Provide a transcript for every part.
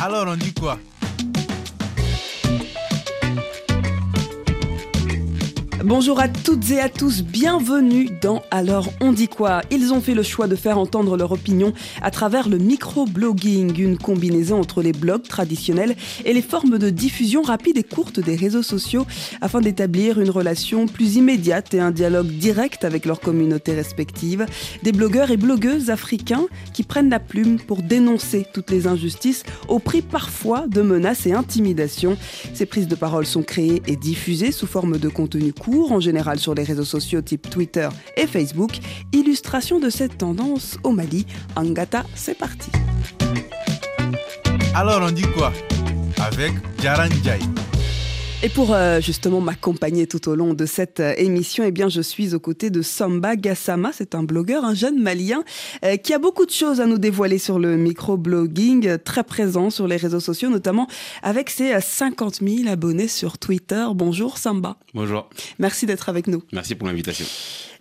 Alors on dit quoi? Bonjour à toutes et à tous, bienvenue dans Alors on dit quoi? Ils ont fait le choix de faire entendre leur opinion à travers le micro-blogging, une combinaison entre les blogs traditionnels et les formes de diffusion rapide et courte des réseaux sociaux afin d'établir une relation plus immédiate et un dialogue direct avec leur communauté respective. Des blogueurs et blogueuses africains qui prennent la plume pour dénoncer toutes les injustices au prix parfois de menaces et intimidations. Ces prises de parole sont créées et diffusées sous forme de contenu court en général sur les réseaux sociaux type Twitter et Facebook. Illustration de cette tendance au Mali. Angata, c'est parti. Alors on dit quoi? Avec Jaran et pour euh, justement m'accompagner tout au long de cette euh, émission, eh bien, je suis aux côtés de Samba Gassama. C'est un blogueur, un jeune malien euh, qui a beaucoup de choses à nous dévoiler sur le micro-blogging, très présent sur les réseaux sociaux, notamment avec ses 50 000 abonnés sur Twitter. Bonjour Samba. Bonjour. Merci d'être avec nous. Merci pour l'invitation.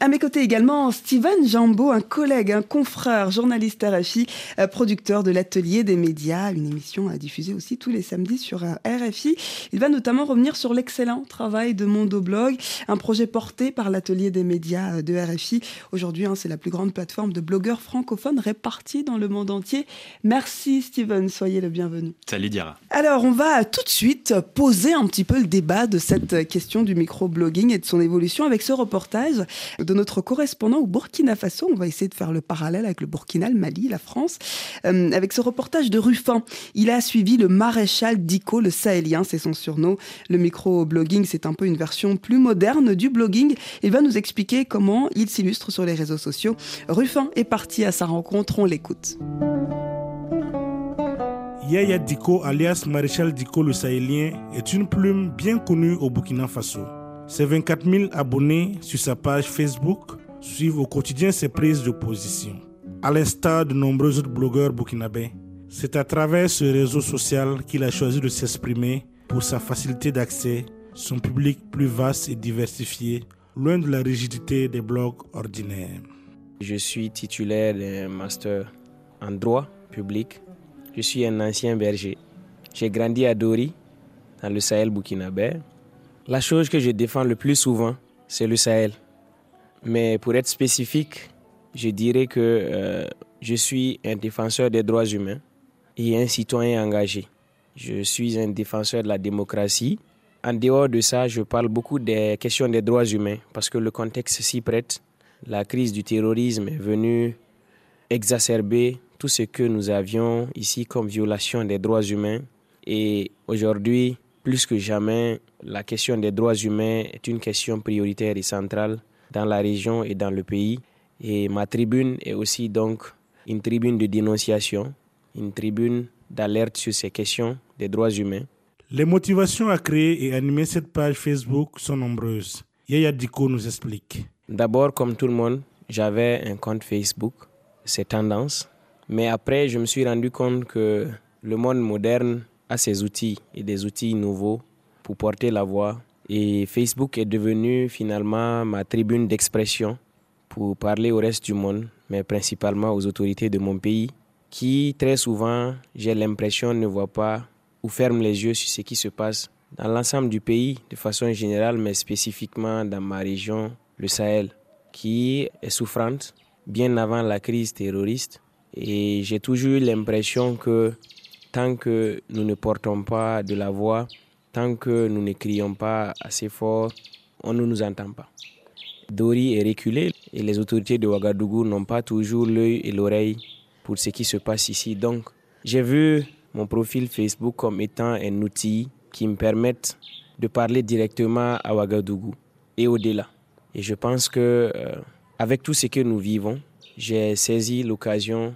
À mes côtés également, Steven Jambo, un collègue, un confrère, journaliste RFI, producteur de l'Atelier des médias, une émission à diffuser aussi tous les samedis sur RFI. Il va notamment revenir sur l'excellent travail de Mondoblog, un projet porté par l'atelier des médias de RFI. Aujourd'hui, hein, c'est la plus grande plateforme de blogueurs francophones répartis dans le monde entier. Merci Steven, soyez le bienvenu. Salut Diara. Alors, on va tout de suite poser un petit peu le débat de cette question du microblogging et de son évolution avec ce reportage de notre correspondant au Burkina Faso. On va essayer de faire le parallèle avec le Burkina, le Mali, la France. Euh, avec ce reportage de Ruffin, il a suivi le maréchal Dico, le sahélien, c'est son surnom. Le micro-blogging, c'est un peu une version plus moderne du blogging. Il va nous expliquer comment il s'illustre sur les réseaux sociaux. Ruffin est parti à sa rencontre, on l'écoute. Yaya Diko, alias Maréchal Diko le Sahélien, est une plume bien connue au Burkina Faso. Ses 24 000 abonnés sur sa page Facebook suivent au quotidien ses prises de position. À l'instar de nombreux autres blogueurs burkinabés, c'est à travers ce réseau social qu'il a choisi de s'exprimer pour sa facilité d'accès, son public plus vaste et diversifié, loin de la rigidité des blogs ordinaires. Je suis titulaire d'un master en droit public. Je suis un ancien berger. J'ai grandi à Dori, dans le Sahel burkinabé. La chose que je défends le plus souvent, c'est le Sahel. Mais pour être spécifique, je dirais que euh, je suis un défenseur des droits humains et un citoyen engagé. Je suis un défenseur de la démocratie. En dehors de ça, je parle beaucoup des questions des droits humains parce que le contexte s'y prête. La crise du terrorisme est venue exacerber tout ce que nous avions ici comme violation des droits humains. Et aujourd'hui, plus que jamais, la question des droits humains est une question prioritaire et centrale dans la région et dans le pays. Et ma tribune est aussi donc une tribune de dénonciation, une tribune d'alerte sur ces questions des droits humains. Les motivations à créer et animer cette page Facebook sont nombreuses. Yaya Diko nous explique. D'abord, comme tout le monde, j'avais un compte Facebook, c'est tendance. Mais après, je me suis rendu compte que le monde moderne a ses outils et des outils nouveaux pour porter la voix. Et Facebook est devenu finalement ma tribune d'expression pour parler au reste du monde, mais principalement aux autorités de mon pays qui très souvent, j'ai l'impression, ne voient pas ou ferment les yeux sur ce qui se passe dans l'ensemble du pays de façon générale, mais spécifiquement dans ma région, le Sahel, qui est souffrante bien avant la crise terroriste. Et j'ai toujours eu l'impression que tant que nous ne portons pas de la voix, tant que nous ne crions pas assez fort, on ne nous entend pas. Dori est reculé et les autorités de Ouagadougou n'ont pas toujours l'œil et l'oreille pour ce qui se passe ici. Donc, j'ai vu mon profil Facebook comme étant un outil qui me permette de parler directement à Ouagadougou et au-delà. Et je pense que euh, avec tout ce que nous vivons, j'ai saisi l'occasion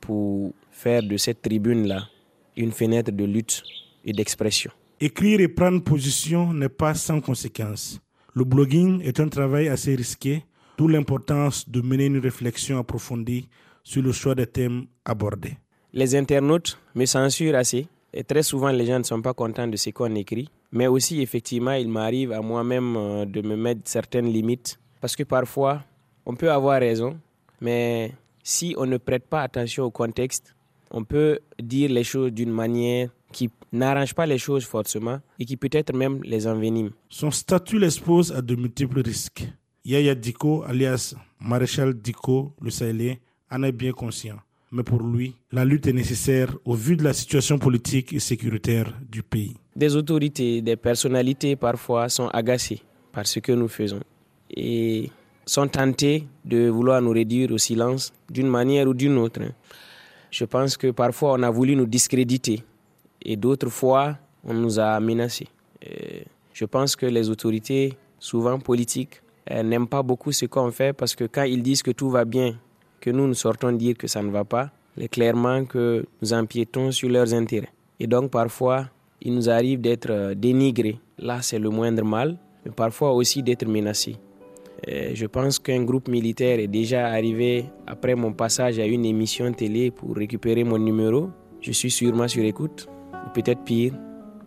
pour faire de cette tribune-là une fenêtre de lutte et d'expression. Écrire et prendre position n'est pas sans conséquence. Le blogging est un travail assez risqué, d'où l'importance de mener une réflexion approfondie sur le choix des thèmes abordés. Les internautes me censurent assez et très souvent les gens ne sont pas contents de ce qu'on écrit. Mais aussi effectivement, il m'arrive à moi-même euh, de me mettre certaines limites parce que parfois on peut avoir raison, mais si on ne prête pas attention au contexte, on peut dire les choses d'une manière qui n'arrange pas les choses forcément et qui peut-être même les envenime. Son statut l'expose à de multiples risques. Yaya Diko, alias Maréchal Diko, le Sahélien, en est bien conscient. Mais pour lui, la lutte est nécessaire au vu de la situation politique et sécuritaire du pays. Des autorités, des personnalités parfois sont agacées par ce que nous faisons et sont tentées de vouloir nous réduire au silence d'une manière ou d'une autre. Je pense que parfois on a voulu nous discréditer et d'autres fois on nous a menacés. je pense que les autorités, souvent politiques, n'aiment pas beaucoup ce qu'on fait parce que quand ils disent que tout va bien, que nous nous sortons dire que ça ne va pas, c'est clairement que nous empiétons sur leurs intérêts. Et donc parfois, il nous arrive d'être euh, dénigrés. Là, c'est le moindre mal, mais parfois aussi d'être menacés. je pense qu'un groupe militaire est déjà arrivé après mon passage à une émission télé pour récupérer mon numéro. Je suis sûrement sur écoute, ou peut-être pire.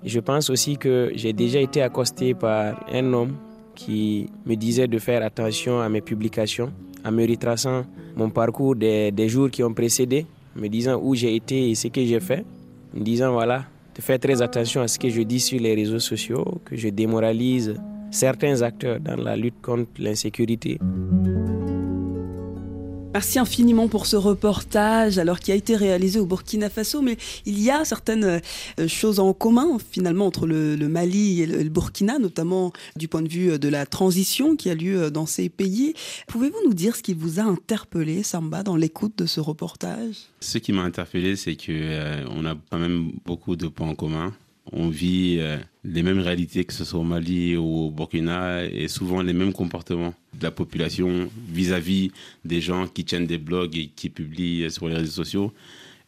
je pense aussi que j'ai déjà été accosté par un homme qui me disait de faire attention à mes publications, en me retraçant mon parcours des, des jours qui ont précédé, me disant où j'ai été et ce que j'ai fait, me disant voilà, de faire très attention à ce que je dis sur les réseaux sociaux, que je démoralise certains acteurs dans la lutte contre l'insécurité. Merci infiniment pour ce reportage, alors qui a été réalisé au Burkina Faso, mais il y a certaines euh, choses en commun finalement entre le, Mali et le, Burkina, notamment du point de vue euh, de la transition qui a lieu euh, dans ces pays. Pouvez-vous nous dire ce qui vous a interpellé, Samba, dans l'écoute de ce reportage? Ce qui m'a interpellé, c'est que on a quand même beaucoup de points en commun on vit euh, les mêmes réalités que ce soit au Mali ou au Burkina et souvent les mêmes comportements de la population vis-à-vis des gens qui tiennent des blogs et qui publient sur les réseaux sociaux.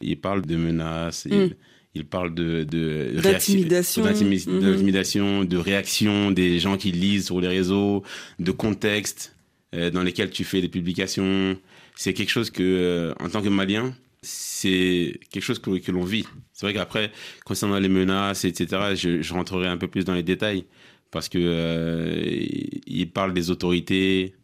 Ils parlent de menaces, ils, mm. parlent de, de d'intimidation, d'intimidation, de réaction des gens qui lisent sur les réseaux, de contexte euh, dans lesquels tu fais des publications. C'est quelque chose que, euh, en tant que Malien, c'est quelque chose que, que l'on vit. C'est vrai qu'après, concernant les menaces, etc., je, je, rentrerai un peu plus dans les détails parce que euh, il parle des autorités.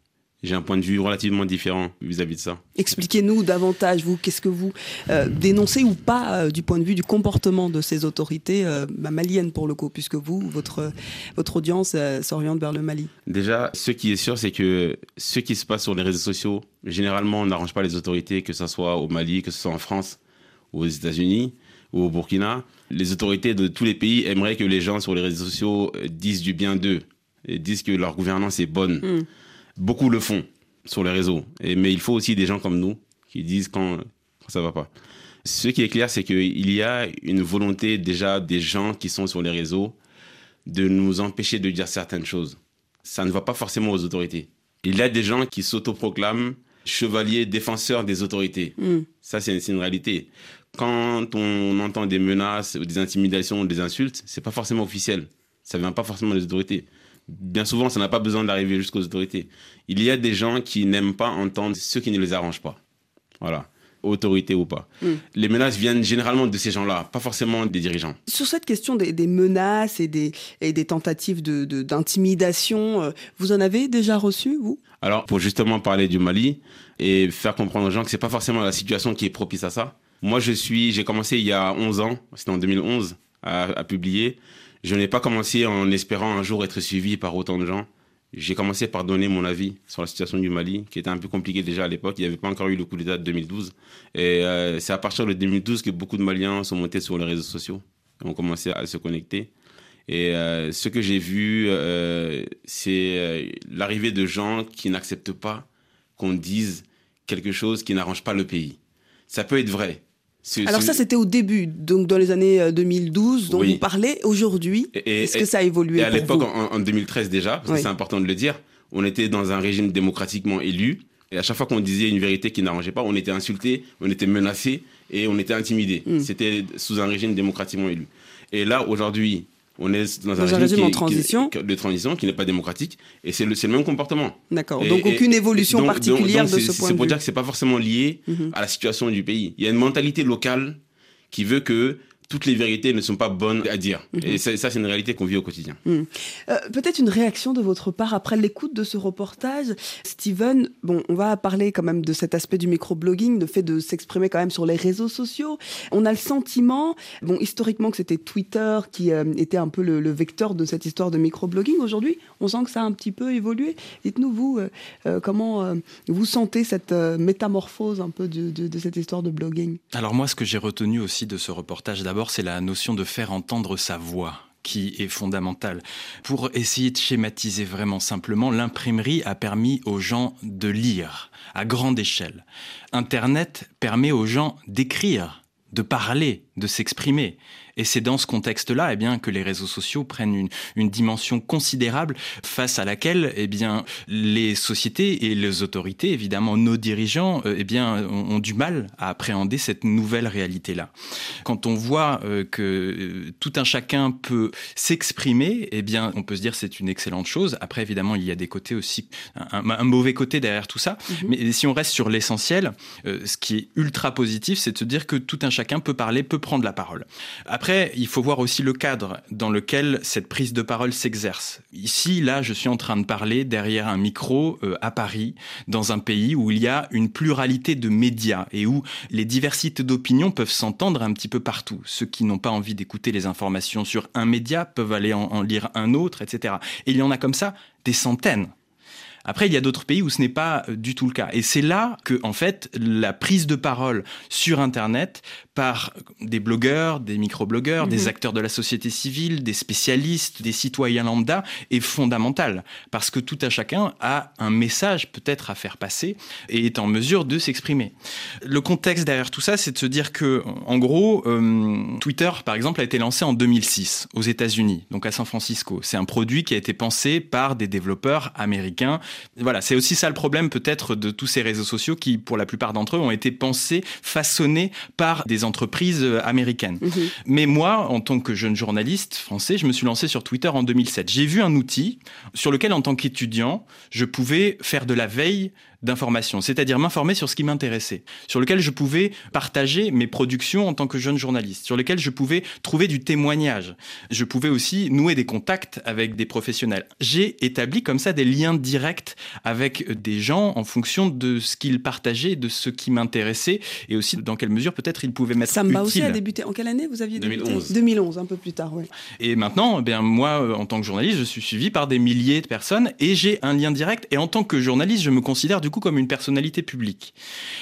J'ai un point de vue relativement différent vis-à-vis de ça. Expliquez-nous davantage, vous, qu'est-ce que vous euh, dénoncez ou pas euh, du point de vue du comportement de ces autorités bah, maliennes pour le coup, puisque vous, votre, votre audience s'oriente vers le Mali Déjà, ce qui est sûr, c'est que ce qui se passe sur les réseaux sociaux, généralement, on n'arrange pas les autorités, que ce soit au Mali, que ce soit en France ou aux États-Unis ou au Burkina, les autorités de tous les pays aimeraient que les gens sur les réseaux sociaux euh, disent du bien d'eux et disent que leur gouvernance est bonne. Hmm. Beaucoup le font sur les réseaux. Et, mais il faut aussi des gens comme nous qui disent quand, quand ça va pas. Ce qui est clair, c'est qu'il y a une volonté déjà des gens qui sont sur les réseaux de nous empêcher de dire certaines choses. Ça ne va pas forcément aux autorités. Il y a des gens qui s'autoproclament chevaliers défenseurs des autorités. Hmm. Ça, c'est une réalité quand on entend des menaces, des intimidations, des insultes, c'est pas forcément officiel. Ça vient pas forcément des autorités. Bien souvent, ça n'a pas besoin d'arriver jusqu'aux autorités. Il y a des gens qui n'aiment pas entendre ce qui ne les arrange pas. Voilà autorité ou pas. Hmm. Les menaces viennent généralement de ces gens-là, pas forcément des dirigeants. Sur cette question des, menaces et des, et des tentatives d'intimidation, de, euh, vous en avez déjà reçu, vous? Alors, pour justement parler du Mali et faire comprendre aux gens que c'est pas forcément la situation qui est propice à ça, moi, je suis, j'ai commencé il y a 11 ans, c'était en 2011, à, publier. Je n'ai pas commencé en espérant un jour être suivi par autant de gens. J'ai commencé par donner mon avis sur la situation du Mali, qui était un peu compliquée déjà à l'époque. Il n'y avait pas encore eu le coup d'État de 2012. Et euh, c'est à partir de 2012 que beaucoup de Maliens sont montés sur les réseaux sociaux et ont commencé à se connecter. Et euh, ce que j'ai vu, euh, c'est l'arrivée de gens qui n'acceptent pas qu'on dise quelque chose qui n'arrange pas le pays. Ça peut être vrai, alors ça, c'était au début, donc dans les années 2012, euh, dont vous parlez aujourd'hui. Est-ce que ça a évolué Et à l'époque, en, 2013 déjà, parce que c'est important de le dire, on était dans un régime démocratiquement élu. Et à chaque fois qu'on disait une vérité qui n'arrangeait pas, on était insulté, on était menacé et on était intimidé. Hmm. C'était sous un régime démocratiquement élu. Et là, aujourd'hui, on est dans, un, régime, de transition de transition qui n'est pas démocratique et c'est le, le, même comportement. D'accord. Donc aucune évolution particulière de ce point de vue. C'est pour dire que c'est pas forcément lié mhm. à la situation du pays. Il y a une mentalité locale qui veut que toutes les vérités ne sont pas bonnes à dire. Mhm. Et ça, c'est une réalité qu'on vit au quotidien. Euh, Peut-être une réaction de votre part après l'écoute de ce reportage. Steven, bon, on va parler quand même de cet aspect du microblogging, le fait de s'exprimer quand même sur les réseaux sociaux. On a le sentiment, bon, historiquement que c'était Twitter qui euh, était un peu le, le vecteur de cette histoire de microblogging. Aujourd'hui, on sent que ça a un petit peu évolué. Dites-nous, vous, euh, euh, comment euh, vous sentez cette euh, métamorphose un peu de, de- de cette histoire de blogging? Alors moi, ce que j'ai retenu aussi de ce reportage, d'abord, c'est la notion de faire entendre sa voix qui est fondamentale. Pour essayer de schématiser vraiment simplement, l'imprimerie a permis aux gens de lire à grande échelle. Internet permet aux gens d'écrire, de parler, de s'exprimer. Et c'est dans ce contexte-là eh bien, que les réseaux sociaux prennent une, une dimension considérable face à laquelle eh bien, les sociétés et les autorités, évidemment nos dirigeants, euh, eh bien, ont, ont du mal à appréhender cette nouvelle réalité-là. Quand on voit euh, que euh, tout un chacun peut s'exprimer, eh bien, on peut se dire c'est une excellente chose. Après, évidemment, il y a des côtés aussi, un, un mauvais côté derrière tout ça. Mais si on reste sur l'essentiel, euh, ce qui est ultra positif, c'est de se dire que tout un chacun peut parler, peut prendre la parole. Après, il faut voir aussi le cadre dans lequel cette prise de parole s'exerce. Ici, là, je suis en train de parler derrière un micro euh, à Paris, dans un pays où il y a une pluralité de médias et où les diversités d'opinions peuvent s'entendre un petit peu partout. Ceux qui n'ont pas envie d'écouter les informations sur un média peuvent aller en, en lire un autre, etc. Et il y en a comme ça des centaines. Après, il y a d'autres pays où ce n'est pas euh, du tout le cas. Et c'est là que, en fait, la prise de parole sur Internet par des blogueurs, des microblogueurs, des acteurs de la société civile, des spécialistes, des citoyens lambda est fondamentale. Parce que tout à chacun a un message peut-être à faire passer et est en mesure de s'exprimer. Le contexte derrière tout ça, c'est de se dire que, en gros, euh, Twitter, par exemple, a été lancé en 2006 aux États-Unis, donc à San Francisco. C'est un produit qui a été pensé par des développeurs américains. Voilà, c'est aussi ça le problème peut-être de tous ces réseaux sociaux qui, pour la plupart d'entre eux, ont été pensés, façonnés par des entreprises euh, américaines. Mais moi, en tant que jeune journaliste français, je me suis lancé sur Twitter en 2007. J'ai vu un outil sur lequel, en tant qu'étudiant, je pouvais faire de la veille d'information, c'est-à-dire m'informer sur ce qui m'intéressait, sur lequel je pouvais partager mes productions en tant que jeune journaliste, sur lequel je pouvais trouver du témoignage. Je pouvais aussi nouer des contacts avec des professionnels. J'ai établi comme ça des liens directs avec des gens en fonction de ce qu'ils partageaient, de ce qui m'intéressait et aussi dans quelle mesure peut-être ils pouvaient m'être Samba utiles. aussi a débuté. En quelle année vous aviez débuté 2011. 2011, un peu plus tard, oui. Et maintenant, eh bien moi, euh, en tant que journaliste, je suis suivi par des milliers de personnes et j'ai un lien direct. Et en tant que journaliste, je me considère du coup comme une personnalité publique.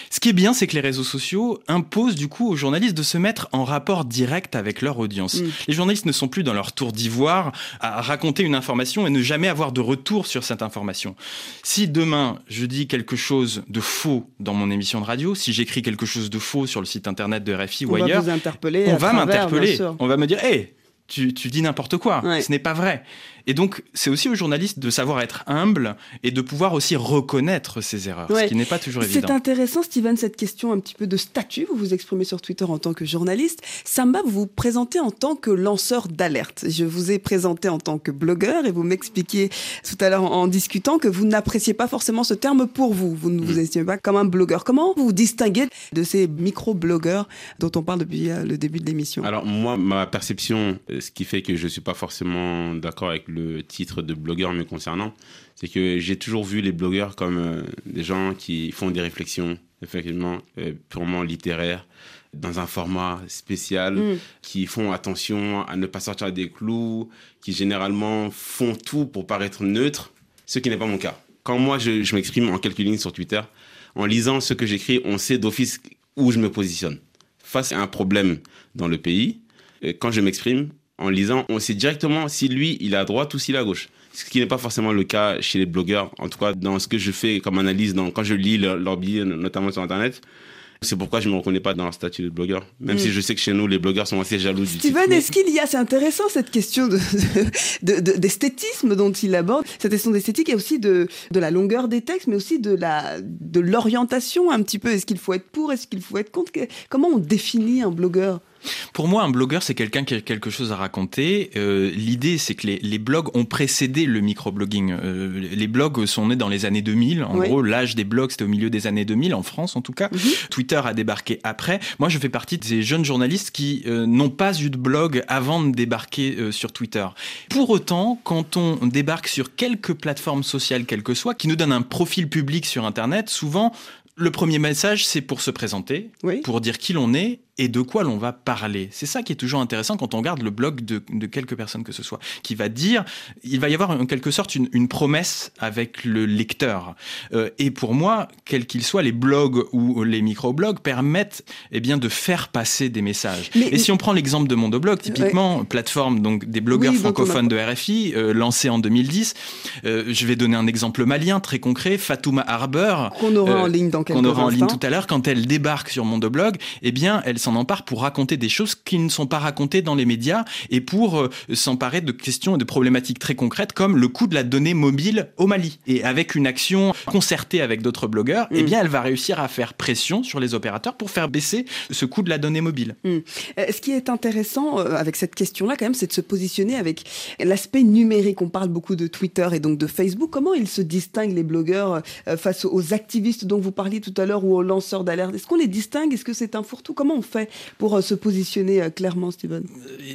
Ce qui est bien, c'est que les réseaux sociaux imposent du coup aux journalistes de se mettre en rapport direct avec leur audience. Mm. Les journalistes ne sont plus dans leur tour d'ivoire à raconter une information et ne jamais avoir de retour sur cette information. Si demain je dis quelque chose de faux dans mon émission de radio, si j'écris quelque chose de faux sur le site internet de RFI ou ailleurs, on va m'interpeller. On va me dire, hé, tu, tu dis n'importe quoi. Ouais. Ce n'est pas vrai. Et donc, c'est aussi aux journalistes de savoir être humble et de pouvoir aussi reconnaître ses erreurs, Ouais. ce qui n'est pas toujours C'est évident. intéressant, Steven, cette question un petit peu de statut. Vous vous exprimez sur Twitter en tant que journaliste. Samba, vous vous présentez en tant que lanceur d'alerte. Je vous ai présenté en tant que blogueur et vous m'expliquiez tout à l'heure en, en discutant que vous n'appréciez pas forcément ce terme pour vous. Vous ne Mm. vous estimez pas comme un blogueur. Comment vous vous distinguez de ces micro-blogueurs dont on parle depuis euh, le début de l'émission? Alors moi, ma perception, euh, ce qui fait que je suis pas forcément d'accord avec le titre de blogueur me concernant, c'est que j'ai toujours vu les blogueurs comme euh, des gens qui font des réflexions, effectivement, euh, purement littéraires, dans un format spécial, Mm. qui font attention à ne pas sortir des clous, qui généralement font tout pour paraître neutre, ce qui n'est pas mon cas. Quand moi, je, je m'exprime en quelques lignes sur Twitter, en lisant ce que j'écris, on sait d'office où je me positionne. Face à un problème dans le pays, euh, quand je m'exprime, en lisant, on sait directement si lui, il est à droite ou s'il est à gauche. Ce qui n'est pas forcément le cas chez les blogueurs, en tout cas dans ce que je fais comme analyse, dans, quand je lis leur, leur billet, notamment sur Internet. C'est pourquoi je ne me reconnais pas dans leur statut de blogueur. Même Mm. si je sais que chez nous, les blogueurs sont assez jaloux du Steven, est-ce qu'il y a, c'est intéressant cette question de, de- de- d'esthétisme dont il aborde, cette question d'esthétique et aussi de, la longueur des textes, mais aussi de, l'orientation un petit peu. Est-ce qu'il faut être pour, est-ce qu'il faut être contre? Comment on définit un blogueur? Pour moi, un blogueur, c'est quelqu'un qui a quelque chose à raconter. Euh, L'idée, c'est que les, les, blogs ont précédé le microblogging. Euh, les blogs sont nés dans les années 2000. En Oui. gros, l'âge des blogs, c'était au milieu des années 2000, en France en tout cas. Mhm. Twitter a débarqué après. Moi, je fais partie de ces jeunes journalistes qui euh, n'ont pas eu de blog avant de débarquer euh, sur Twitter. Pour autant, quand on débarque sur quelques plateformes sociales, quelles que soient, qui nous donnent un profil public sur Internet, souvent, le premier message, c'est pour se présenter, Oui. pour dire qui l'on est et de quoi l'on va parler. C'est ça qui est toujours intéressant quand on regarde le blog de, de quelque personne que ce soit, qui va dire, il va y avoir en quelque sorte une, une promesse avec le lecteur. Euh, et pour moi, quels qu'ils soient, les blogs ou les microblogs permettent eh bien, de faire passer des messages. Mais- et si on prend l'exemple de Mondoblog, typiquement, plateforme donc des blogueurs Oui, francophones de RFI, euh, lancé en 2010, euh, je vais donner un exemple malien très concret, Fatouma Harber, Qu'on aura Euh, en ligne dans quelques qu'on aura en ligne instants. tout à l'heure, quand elle débarque sur Mondoblog, eh bien, elle s'en empare pour raconter des choses qui ne sont pas racontées dans les médias et pour euh, s'emparer de questions et de problématiques très concrètes comme le coût de la donnée mobile au Mali. Et avec une action concertée avec d'autres blogueurs, eh Mm. bien, elle va réussir à faire pression sur les opérateurs pour faire baisser ce coût de la donnée mobile. Euh, Ce qui est intéressant euh, avec cette question-là, quand même, c'est de se positionner avec l'aspect numérique. On parle beaucoup de Twitter et donc de Facebook. Comment ils se distinguent, les blogueurs, face aux activistes dont vous parliez tout à l'heure ou aux lanceurs d'alerte? Est-ce qu'on les distingue? Est-ce que c'est un fourre-tout? Comment on fait pour euh, se positionner euh, clairement, Steven?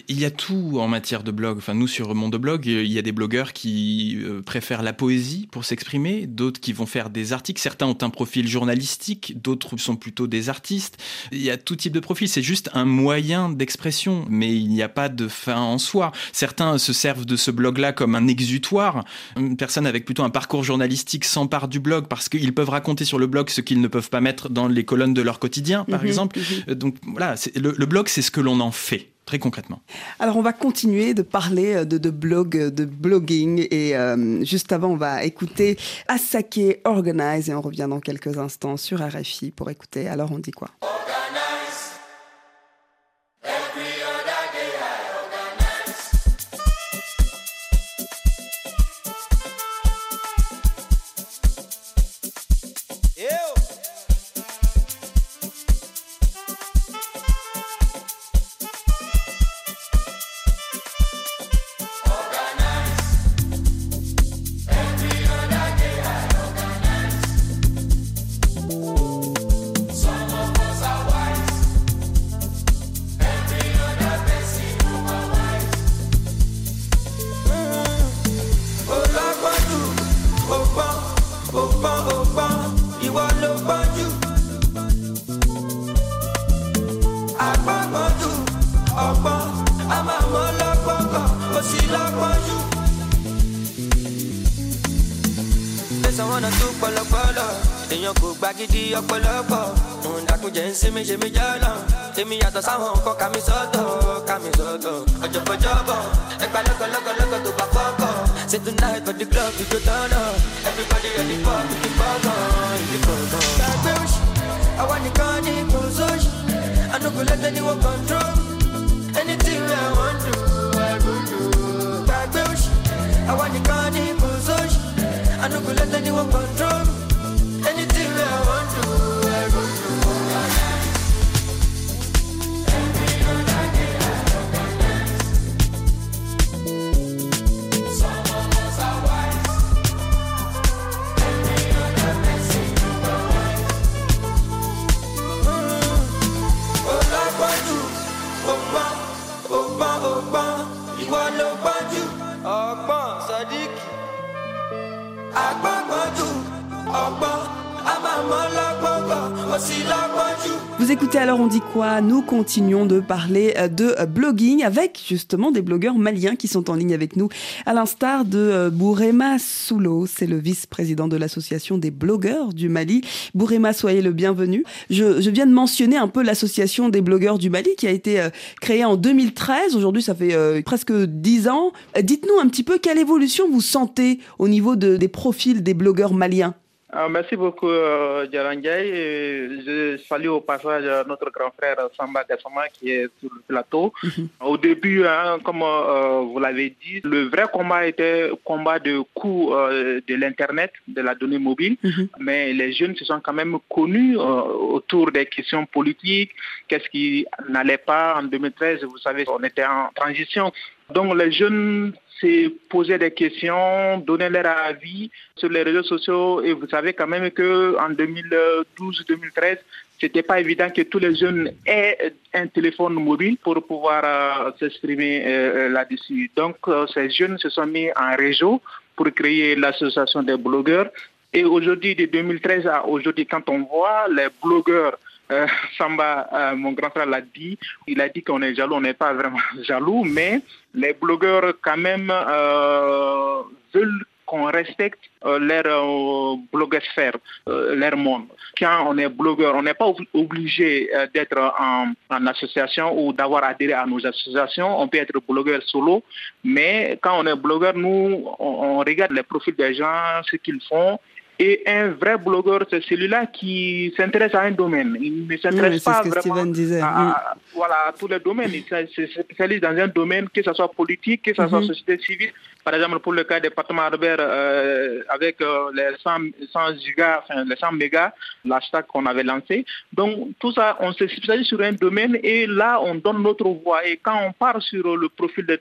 Il y a tout en matière de blog. Enfin, nous, sur Mondoblog, euh, il y a des blogueurs qui euh, préfèrent la poésie pour s'exprimer, d'autres qui vont faire des articles. Certains ont un profil journalistique, d'autres sont plutôt des artistes. Il y a tout type de profil. C'est juste un moyen d'expression, mais il n'y a pas de fin en soi. Certains se servent de ce blog-là comme un exutoire. Une personne avec plutôt un parcours journalistique s'empare du blog parce qu'ils peuvent raconter sur le blog ce qu'ils ne peuvent pas mettre dans les colonnes de leur quotidien, par Mhm, exemple. mhm. Euh, Donc voilà, le, blog, c'est ce que l'on en fait, très concrètement. Alors, on va continuer de parler euh, de, de blog, euh, de blogging. Et euh, juste avant, on va écouter Asake Organize. Et on revient dans quelques instants sur RFI pour écouter. Alors, on dit quoi? Quoi Nous continuons de parler euh, de euh, blogging avec justement des blogueurs maliens qui sont en ligne avec nous, à l'instar de euh, Bourema Soulo, c'est le vice-président de l'association des blogueurs du Mali. Bourema, soyez le bienvenu. Je, viens de mentionner un peu l'association des blogueurs du Mali qui a été créée en 2013. Aujourd'hui, ça fait presque 10 ans. Dites-nous un petit peu quelle évolution vous sentez au niveau de- des profils des blogueurs maliens. Ah, merci beaucoup, euh, Je salue au passage notre grand frère Samba Gassama qui est sur le plateau. Mhm. Au début, hein, comme euh, vous l'avez dit, le vrai combat était combat de coût euh, de l'Internet, de la donnée mobile. Mhm. Mais les jeunes se sont quand même connus euh, autour des questions politiques. Qu'est-ce qui n'allait pas en 2013 Vous savez, on était en transition. Donc les jeunes s'est poser des questions, donner leur avis sur les réseaux sociaux. Et vous savez quand même qu'en 2012-2013, c'était pas évident que tous les jeunes aient un téléphone mobile pour pouvoir euh, s'exprimer euh, euh, là-dessus. Donc, ces jeunes se sont mis en réseau pour créer l'association des blogueurs. Et aujourd'hui, de 2013 à aujourd'hui, quand on voit les blogueurs euh, Samba, euh, mon grand frère l'a dit, il a dit qu'on est jaloux, on n'est pas vraiment jaloux, mais les blogueurs quand même euh, veulent qu'on respecte leur blogosphère, leur monde. Quand on est blogueur, on n'est pas obligé d'être en, association ou d'avoir adhéré à nos associations. On peut être blogueur solo, mais quand on est blogueur, nous, on regarde les profils des gens, ce qu'ils font, et un vrai blogueur, c'est celui-là qui s'intéresse à un domaine. Il ne s'intéresse pas vraiment à, voilà, tous les domaines. Il se spécialise dans un domaine, que ce soit politique, que ce soit mhm. société civile. Par exemple, pour le cas des département Arbert, euh, avec euh, les 100, gigas, enfin, les 100 mégas, l'hashtag qu'on avait lancé. Donc, tout ça, on se spécialise sur un domaine et là, on donne notre voix. Et quand on part sur le profil de...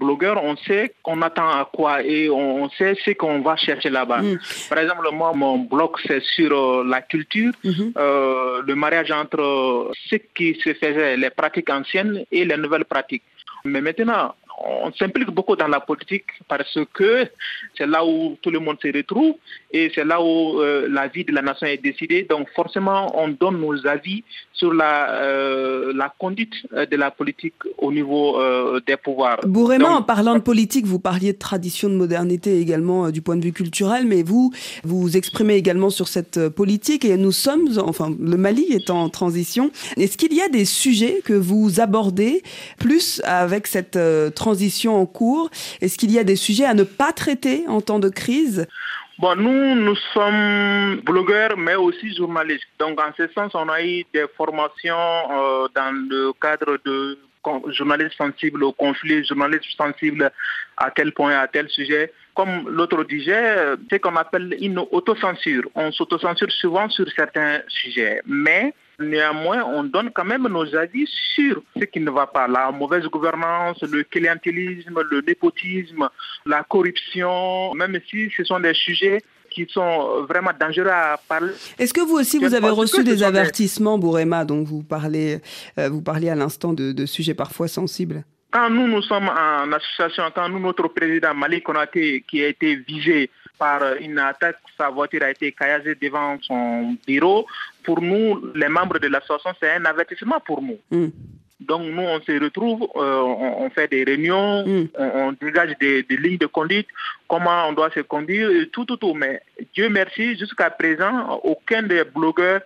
Euh, blogueur, on sait qu'on attend à quoi et on sait ce qu'on va chercher là-bas. Mm. Par exemple, moi, mon blog, c'est sur euh, la culture, mm-hmm. euh, le mariage entre ce qui se faisait, les pratiques anciennes et les nouvelles pratiques. Mais maintenant, on s'implique beaucoup dans la politique parce que c'est là où tout le monde se retrouve et c'est là où euh, la vie de la nation est décidée. Donc forcément, on donne nos avis sur la, euh, la conduite euh, de la politique au niveau des pouvoirs. Bourrément, en parlant de politique, vous parliez de tradition, de modernité également du point de vue culturel, mais vous vous exprimez également sur cette politique et nous sommes, enfin le Mali est en transition. Est-ce qu'il y a des sujets que vous abordez plus avec cette transition en cours Est-ce qu'il y a des sujets à ne pas traiter en temps de crise? Bon, nous, nous sommes blogueurs, mais aussi journalistes. Donc, en ce sens, on a eu des formations euh, dans le cadre de journalistes sensibles au conflit, journalistes sensibles à tel point, à tel sujet. Comme l'autre disait, c'est qu'on appelle une autocensure. On s'autocensure souvent sur certains sujets, mais Néanmoins, on donne quand même nos avis sur ce qui ne va pas. La mauvaise gouvernance, le clientélisme, le népotisme, la corruption, même si ce sont des sujets qui sont vraiment dangereux à parler. Est-ce que vous aussi, vous avez reçu des avertissements, Bourema, dont vous parlez, euh, vous parliez à l'instant de, sujets parfois sensibles? Quand nous, nous sommes en association, quand nous, notre président Malik Konaté, qui a été visé par une attaque, sa voiture a été caillassée devant son bureau, pour nous, les membres de l'association, c'est un avertissement pour nous. Hmm. Donc nous, on se retrouve, euh, on, fait des réunions, hmm. on, dégage des, lignes de conduite, comment on doit se conduire, tout, tout, tout. Mais Dieu merci, jusqu'à présent, aucun des blogueurs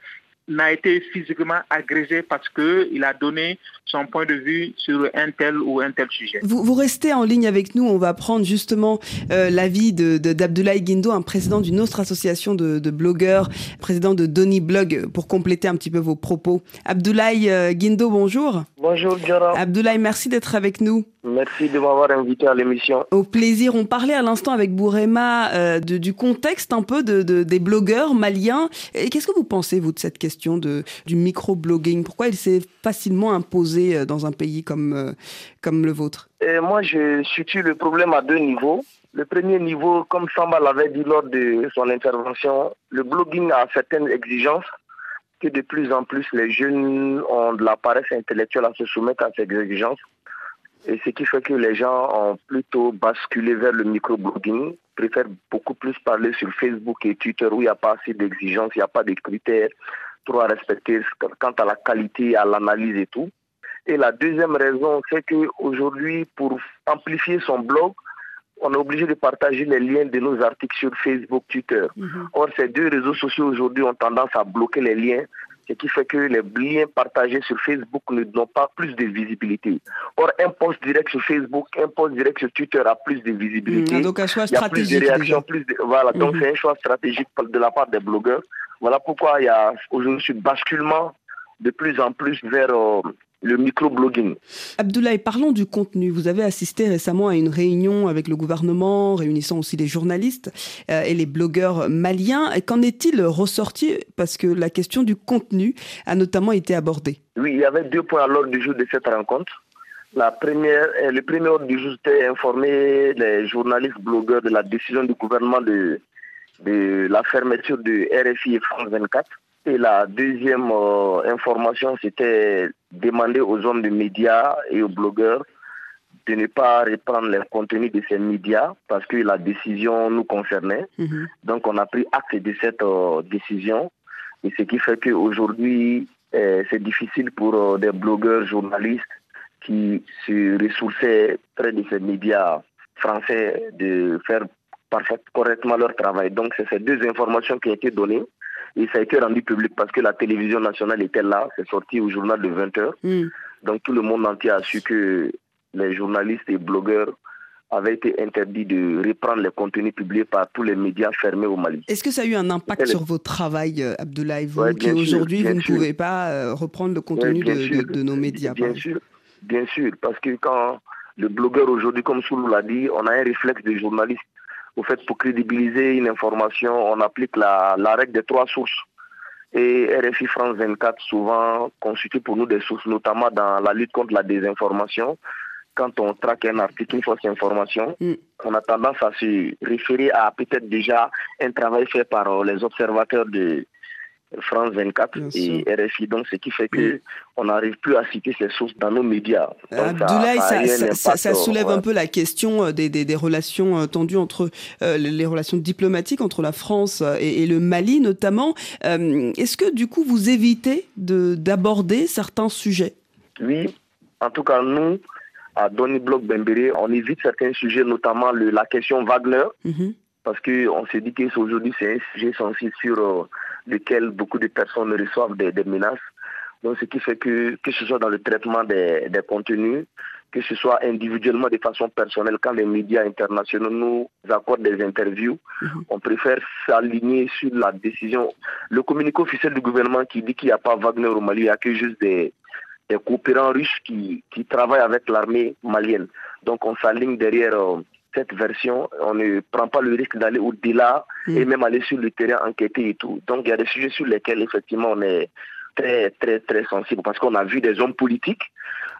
n'a été physiquement agrégé parce qu'il a donné son point de vue sur un tel ou un tel sujet. Vous, vous restez en ligne avec nous, on va prendre justement euh, l'avis d'Abdoulaye de, Guindo, un président d'une autre association de, blogueurs, président de Donny Blog, pour compléter un petit peu vos propos. Abdoulaye euh, Guindo, bonjour. Bonjour, Jara. Abdoulaye, merci d'être avec nous. Merci de m'avoir invité à l'émission. Au plaisir. On parlait à l'instant avec Bourema euh, du contexte un peu de, des blogueurs maliens. Et qu'est-ce que vous pensez, vous, de cette question de, du micro-blogging? Pourquoi il s'est facilement imposé euh, dans un pays comme, euh, comme le vôtre? Et Moi, je situe le problème à deux niveaux. Le premier niveau, comme Samba l'avait dit lors de son intervention, le blogging a certaines exigences que de plus en plus les jeunes ont de la paresse intellectuelle à se soumettre à ces exigences. Et ce qui fait que les gens ont plutôt basculé vers le microblogging, préfèrent beaucoup plus parler sur Facebook et Twitter où il n'y a pas assez d'exigences, il n'y a pas de critères trop à respecter quant à la qualité, à l'analyse et tout. Et la deuxième raison, c'est qu'aujourd'hui, pour amplifier son blog, on est obligé de partager les liens de nos articles sur Facebook, Twitter. Mhm. Or, ces deux réseaux sociaux aujourd'hui ont tendance à bloquer les liens Ce qui fait que les liens partagés sur Facebook ne donnent pas plus de visibilité. Or, un post direct sur Facebook, un post direct sur Twitter a plus de visibilité. Mmh, donc un choix Il y a stratégique. plus de réactions, déjà. plus de... Voilà, donc Mhm. c'est un choix stratégique de la part des blogueurs. Voilà pourquoi il y a aujourd'hui ce basculement de plus en plus vers euh, le microblogging. Abdoulaye, parlons du contenu. Vous avez assisté récemment à une réunion avec le gouvernement, réunissant aussi les journalistes euh, et les blogueurs maliens. Qu'en est-il ressorti? Parce que la question du contenu a notamment été abordée. Oui, il y avait deux points à l'ordre du jour de cette rencontre. La première, euh, le premier ordre du jour, c'était informer les journalistes blogueurs de la décision du gouvernement de, de la fermeture de RFI et France 24. Et la deuxième euh, information, c'était demander aux hommes de médias et aux blogueurs de ne pas reprendre les contenus de ces médias parce que la décision nous concernait. Mhm. Donc on a pris acte de cette euh, décision. Et ce qui fait qu'aujourd'hui, euh, c'est difficile pour des blogueurs, journalistes qui se ressourçaient près de ces médias français de faire parfait, correctement leur travail. Donc c'est ces deux informations qui ont été données. Et ça a été rendu public parce que la télévision nationale était là. C'est sorti au journal de 20h. Mm. Donc tout le monde entier a su que les journalistes et blogueurs avaient été interdits de reprendre les contenus publiés par tous les médias fermés au Mali. Est-ce que ça a eu un impact sur votre travail, euh, Abdoulaye? Vous Ouais, qui aujourd'hui, vous ne sûr. pouvez pas euh, reprendre le contenu de, sûr. de- de nos médias. Bien pardon. sûr, bien sûr, parce que quand le blogueur aujourd'hui, comme Soulou l'a dit, on a un réflexe de journaliste. Au fait, pour crédibiliser une information, on applique la, la règle des trois sources. Et RFI France 24 souvent constitue pour nous des sources, notamment dans la lutte contre la désinformation. Quand on traque un article, une fausse information, Mm. on a tendance à se référer à peut-être déjà un travail fait par les observateurs de France 24 Bien et RFI. Donc, ce qui fait que on n'arrive plus à citer ces sources dans nos médias. Donc, ça- Abdoulaye, ça a soulève ouais. un peu la question euh, des, des- des relations euh, tendues entre euh, les relations diplomatiques entre la France et, et le Mali notamment. Euh, Est-ce que du coup vous évitez de- d'aborder certains sujets? Oui, en tout cas, nous, à Donny Bloc Bembéré, on évite certains sujets, notamment le- la question Wagner, Mhm. parce qu'on s'est dit qu'aujourd'hui, c'est un sujet sensible sur euh, lequel beaucoup de personnes reçoivent des, des menaces. Donc, ce qui fait que, que ce soit dans le traitement des, des contenus, que ce soit individuellement de façon personnelle, quand les médias internationaux nous accordent des interviews, Mhm. on préfère s'aligner sur la décision. Le communiqué officiel du gouvernement qui dit qu'il n'y a pas Wagner au Mali, il n'y a que juste des, des coopérants russes qui, qui travaillent avec l'armée malienne. Donc on s'aligne derrière euh, cette version, on ne prend pas le risque d'aller au-delà Mm. et même aller sur le terrain enquêter et tout. Donc il y a des sujets sur lesquels effectivement on est très très très sensible parce qu'on a vu des hommes politiques,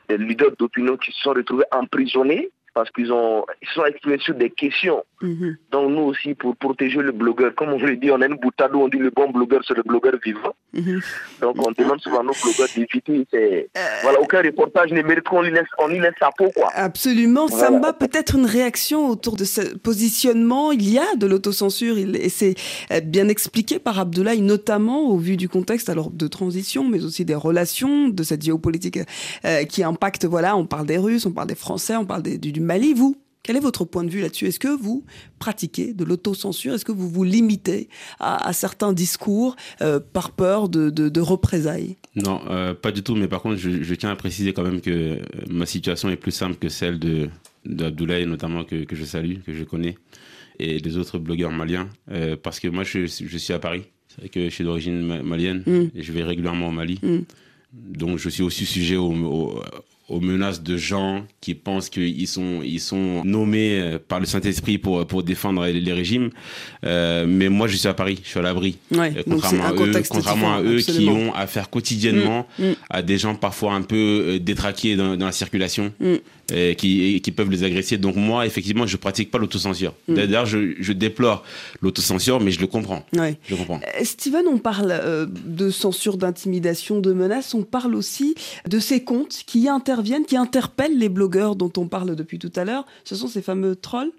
des leaders d'opinion qui se sont retrouvés emprisonnés parce qu'ils ont ils sont exprimés sur des questions. Mhm. Donc nous aussi pour protéger le blogueur, comme on le dit, on a une boutade où on dit le bon blogueur c'est le blogueur vivant. Mhm. Donc on demande souvent à nos blogueurs d'éviter. Euh, Voilà, aucun reportage ne mérite qu'on laisse, on lui laisse sa peau quoi. Absolument. Voilà. Samba, peut-être une réaction autour de ce positionnement. Il y a de l'autocensure et c'est euh, bien expliqué par Abdoulaye, notamment au vu du contexte alors de transition, mais aussi des relations, de cette géopolitique euh, qui impacte, voilà, on parle des Russes, on parle des Français, on parle des- du, du Mali. Vous, quel est votre point de vue là-dessus? Est-ce que vous pratiquez de l'autocensure? Est-ce que vous vous limitez à, à certains discours euh, par peur de, de- de représailles? Non, euh, pas du tout. Mais par contre, je, je tiens à préciser quand même que euh, ma situation est plus simple que celle de d'Abdoulaye, notamment que, que je salue, que je connais, et des autres blogueurs maliens, euh, parce que moi, je, je suis à Paris. C'est vrai que je suis d'origine ma- malienne Mm. et je vais régulièrement au Mali. Mm. Donc, je suis aussi sujet au- au- aux menaces de gens qui pensent qu'ils sont, ils sont nommés euh, par le Saint-Esprit pour, pour défendre les, régimes. Euh, mais moi, je suis à Paris, je suis à l'abri. Ouais, Euh, contrairement à eux, contrairement à eux absolument. qui ont affaire quotidiennement Mm, mm. à des gens parfois un peu détraqués dans, dans la circulation Mm. Qui, et qui peuvent les agresser. Donc moi, effectivement, je pratique pas l'autocensure. Mm. D'ailleurs, je, je déplore l'autocensure, mais je le comprends. Ouais. Je comprends. Euh, Steven, on parle euh, de censure, d'intimidation, de menaces, on parle aussi de ces comptes qui interviennent interviennent, qui interpellent les blogueurs dont on parle depuis tout à l'heure Ce sont ces fameux trolls?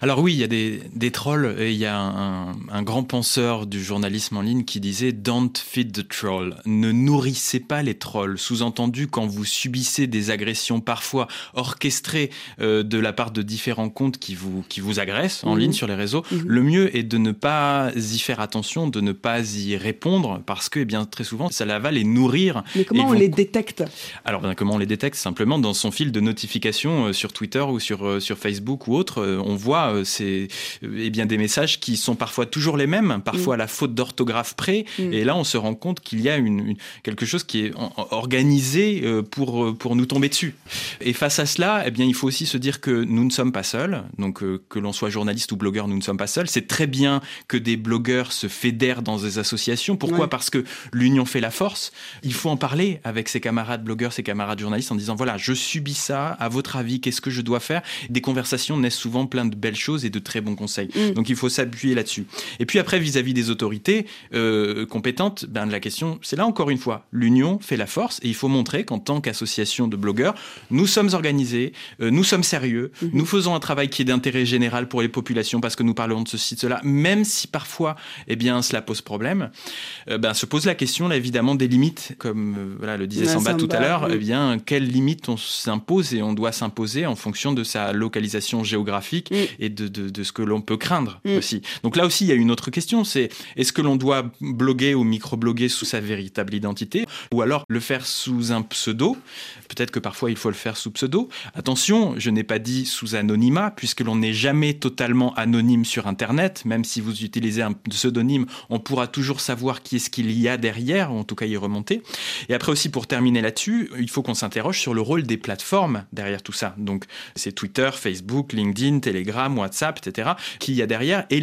Alors oui, il y a des, des trolls et il y a un, un, grand penseur du journalisme en ligne qui disait Don't feed the troll. Ne nourrissez pas les trolls. Sous-entendu, quand vous subissez des agressions parfois orchestrées euh, de la part de différents comptes qui vous, qui vous agressent en mmh. ligne sur les réseaux, mmh. le mieux est de ne pas y faire attention, de ne pas y répondre parce que eh bien, très souvent, ça va les nourrir. Mais comment on les détecte? Alors, ben, comment on les détecte? Simplement dans son fil de notification euh, sur Twitter ou sur, euh, sur Facebook ou autre, euh, on voit c'est eh bien, des messages qui sont parfois toujours les mêmes, parfois mm. à la faute d'orthographe près. Et là, on se rend compte qu'il y a une, quelque chose qui est organisé pour, pour nous tomber dessus. Et face à cela, eh bien, il faut aussi se dire que nous ne sommes pas seuls. Donc, que l'on soit journaliste ou blogueur, nous ne sommes pas seuls. C'est très bien que des blogueurs se fédèrent dans des associations. Pourquoi Parce que l'union fait la force. Il faut en parler avec ses camarades blogueurs, ses camarades journalistes en disant voilà, je subis ça, à votre avis, qu'est-ce que je dois faire? Des conversations naissent souvent plein de belles choses et de très bons conseils. Mm. Donc il faut s'appuyer là-dessus. Et puis après, vis-à-vis des autorités euh, compétentes, ben, la question, c'est là encore une fois, l'union fait la force et il faut montrer qu'en tant qu'association de blogueurs, nous sommes organisés, euh, nous sommes sérieux, mm-hmm. nous faisons un travail qui est d'intérêt général pour les populations parce que nous parlons de ceci, de cela, même si parfois, eh bien, cela pose problème. Euh, ben, se pose la question, là, évidemment, des limites, comme euh, voilà, le disait Samba, tout à l'heure, eh bien, quelles limites on s'impose et on doit s'imposer en fonction de sa localisation géographique et de, de, de, ce que l'on peut craindre aussi. Donc là aussi, il y a une autre question, c'est est-ce que l'on doit bloguer ou micro-bloguer sous sa véritable identité ou alors le faire sous un pseudo? Peut-être que parfois il faut le faire sous pseudo. Attention, je n'ai pas dit sous anonymat, puisque l'on n'est jamais totalement anonyme sur Internet. Même si vous utilisez un pseudonyme, on pourra toujours savoir qui est-ce qu'il y a derrière, ou en tout cas y remonter. Et après aussi, pour terminer là-dessus, il faut qu'on s'interroge sur le rôle des plateformes derrière tout ça. Donc, c'est Twitter, Facebook, LinkedIn, Telegram, WhatsApp, etc., qu'il y a derrière, et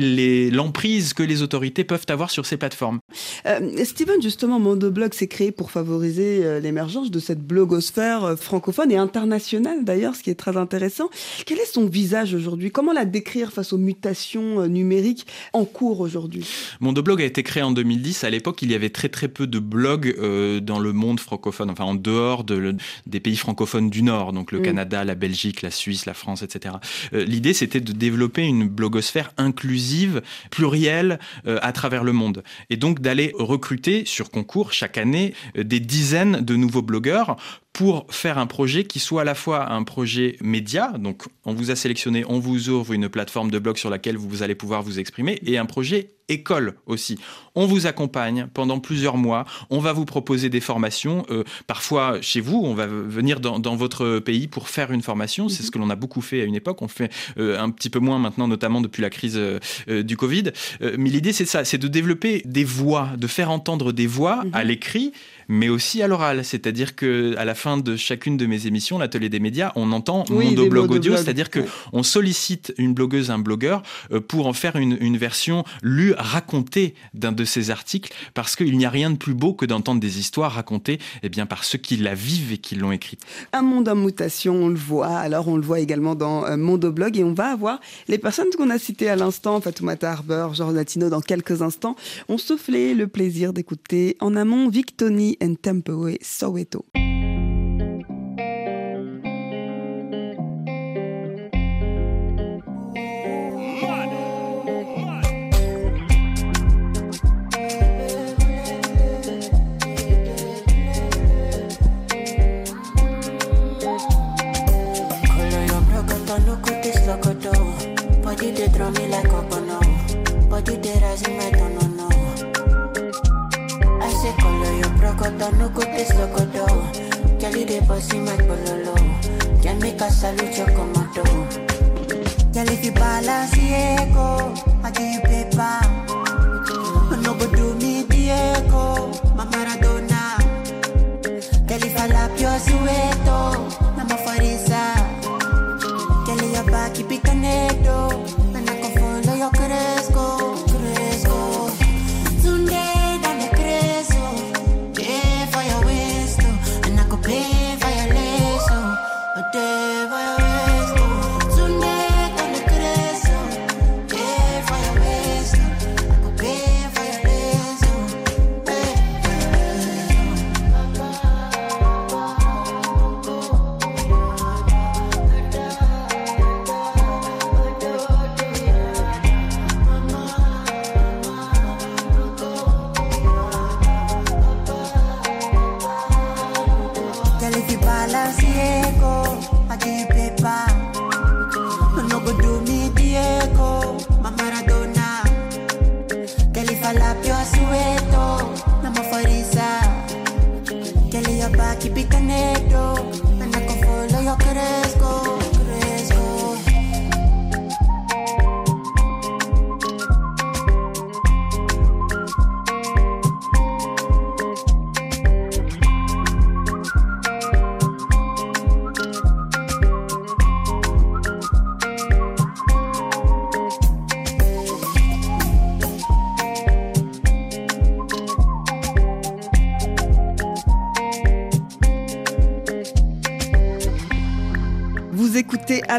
l'emprise que les autorités peuvent avoir sur ces plateformes. Euh, Steven, justement, Mondoblog s'est créé pour favoriser euh, l'émergence de cette blogosphère euh, francophone et internationale d'ailleurs, ce qui est très intéressant. Quel est son visage aujourd'hui? Comment la décrire face aux mutations euh, numériques en cours aujourd'hui? Mondoblog a été créé en 2010. À l'époque, il y avait très très peu de blogs euh, dans le monde francophone, enfin en dehors de, des pays francophones du Nord, donc le mm. Canada, la Belgique, la Suisse, la France, etc. L'idée, c'était de développer une blogosphère inclusive, plurielle, à travers le monde. Et donc d'aller recruter sur concours chaque année des dizaines de nouveaux blogueurs pour faire un projet qui soit à la fois un projet média, donc on vous a sélectionné, on vous ouvre une plateforme de blog sur laquelle vous allez pouvoir vous exprimer, et un projet école aussi. On vous accompagne pendant plusieurs mois, on va vous proposer des formations, euh, parfois chez vous, on va venir dans, votre pays pour faire une formation, c'est ce que l'on a beaucoup fait à une époque, on fait euh, un petit peu moins maintenant, notamment depuis la crise euh, du Covid, mais l'idée c'est ça, c'est de développer des voix, de faire entendre des voix à mhm. l'écrit, mais aussi à l'oral, c'est-à-dire que à la fin de chacune de mes émissions, l'atelier des médias, on entend mon monoblog audio, c'est-à-dire que on sollicite une blogueuse, un blogueur pour en faire une, une version lue raconter d'un de ces articles parce qu'il n'y a rien de plus beau que d'entendre des histoires racontées eh bien, par ceux qui la vivent et qui l'ont écrite. Un monde en mutation, on le voit. Alors, on le voit également dans euh, Mondoblog et on va avoir les personnes qu'on a citées à l'instant, Fatoumata Harbour, Georges Latino, dans quelques instants, ont soufflé le plaisir d'écouter en amont Victoni And Tempewe, Soweto. Body like a bono. Rise Anaconda no Girl, if you balance ego, I give you paper. No go do me Diego, my Maradona. Girl, if I lap your sueto, I'm a farisa. Girl, your back, keep it canedo. And I can follow your career.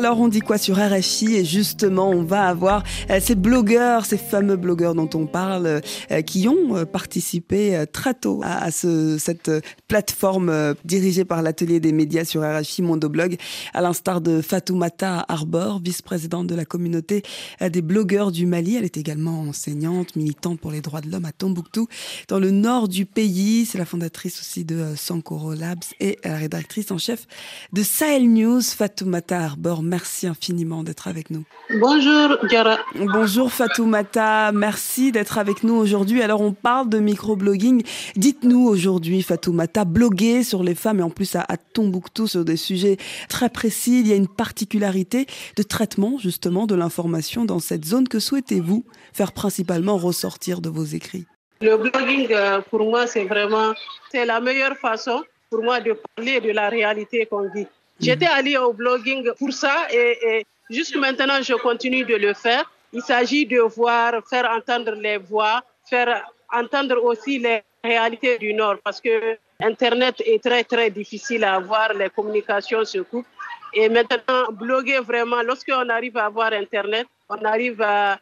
Alors on dit quoi sur RFI et justement on va avoir euh, ces blogueurs, ces fameux blogueurs dont on parle, euh, qui ont euh, participé très tôt à, ce, cette plateforme dirigée par l'atelier des médias sur RFI Mondoblog, à l'instar de Fatoumata Arbor, vice-présidente de la communauté des blogueurs du Mali. Elle est également enseignante, militante pour les droits de l'homme à Tombouctou, dans le nord du pays. C'est la fondatrice aussi de Sankoro Labs et la rédactrice en chef de Sahel News, Fatoumata Arbor. Merci infiniment d'être avec nous. Bonjour, Diara. Bonjour, Fatoumata. Merci d'être avec nous aujourd'hui. Alors, on parle de microblogging. Dites-nous aujourd'hui, Fatoumata, bloguer sur les femmes et en plus à, à Tombouctou sur des sujets très précis. Il y a une particularité de traitement, justement, de l'information dans cette zone. Que souhaitez-vous faire principalement ressortir de vos écrits? Le blogging, euh, pour moi, c'est vraiment, c'est la meilleure façon pour moi de parler de la réalité qu'on vit. J'étais allée au blogging pour ça et, et jusque maintenant, je continue de le faire. Il s'agit de voir, faire entendre les voix, faire entendre aussi les réalités du Nord parce que Internet est très, très difficile à avoir, les communications se coupent. Et maintenant, bloguer vraiment, lorsqu'on arrive à avoir Internet, on arrive à,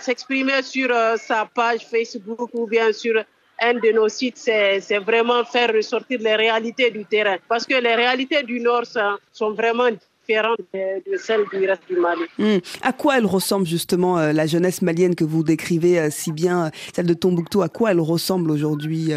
s'exprimer sur euh, sa page Facebook ou bien sur un de nos sites, c'est vraiment faire ressortir les réalités du terrain. Parce que les réalités du Nord sont, sont vraiment différentes de, de, celles du reste du Mali. Mmh. À quoi elle ressemble justement euh, la jeunesse malienne que vous décrivez euh, si bien, euh, celle de Tombouctou, à quoi elle ressemble aujourd'hui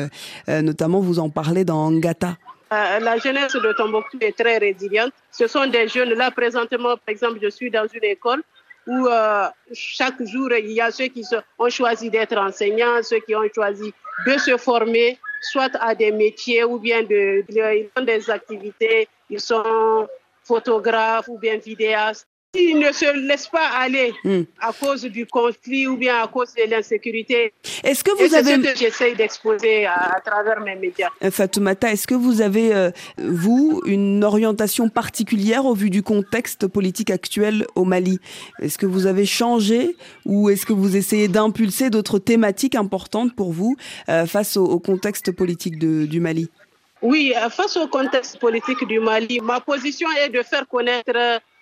Notamment, vous en parlez dans Ngata. La jeunesse de Tombouctou est très résiliente. Ce sont des jeunes, là présentement, par exemple, je suis dans une école où euh, chaque jour, il y a ceux qui ont choisi d'être enseignants, ceux qui ont choisi de se former, soit à des métiers ou bien de, de, ils ont des activités, ils sont photographes ou bien vidéastes. Ils ne se laissent pas aller Mm. à cause du conflit ou bien à cause de l'insécurité. Est-ce que Et vous c'est avez... ce que j'essaie d'exposer à, à travers mes médias. Euh, Fatoumata, est-ce que vous avez, euh, vous, une orientation particulière au vu du contexte politique actuel au Mali? Est-ce que vous avez changé ou est-ce que vous essayez d'impulser d'autres thématiques importantes pour vous euh, face au, au contexte politique de- du Mali? Oui, face au contexte politique du Mali, ma position est de faire connaître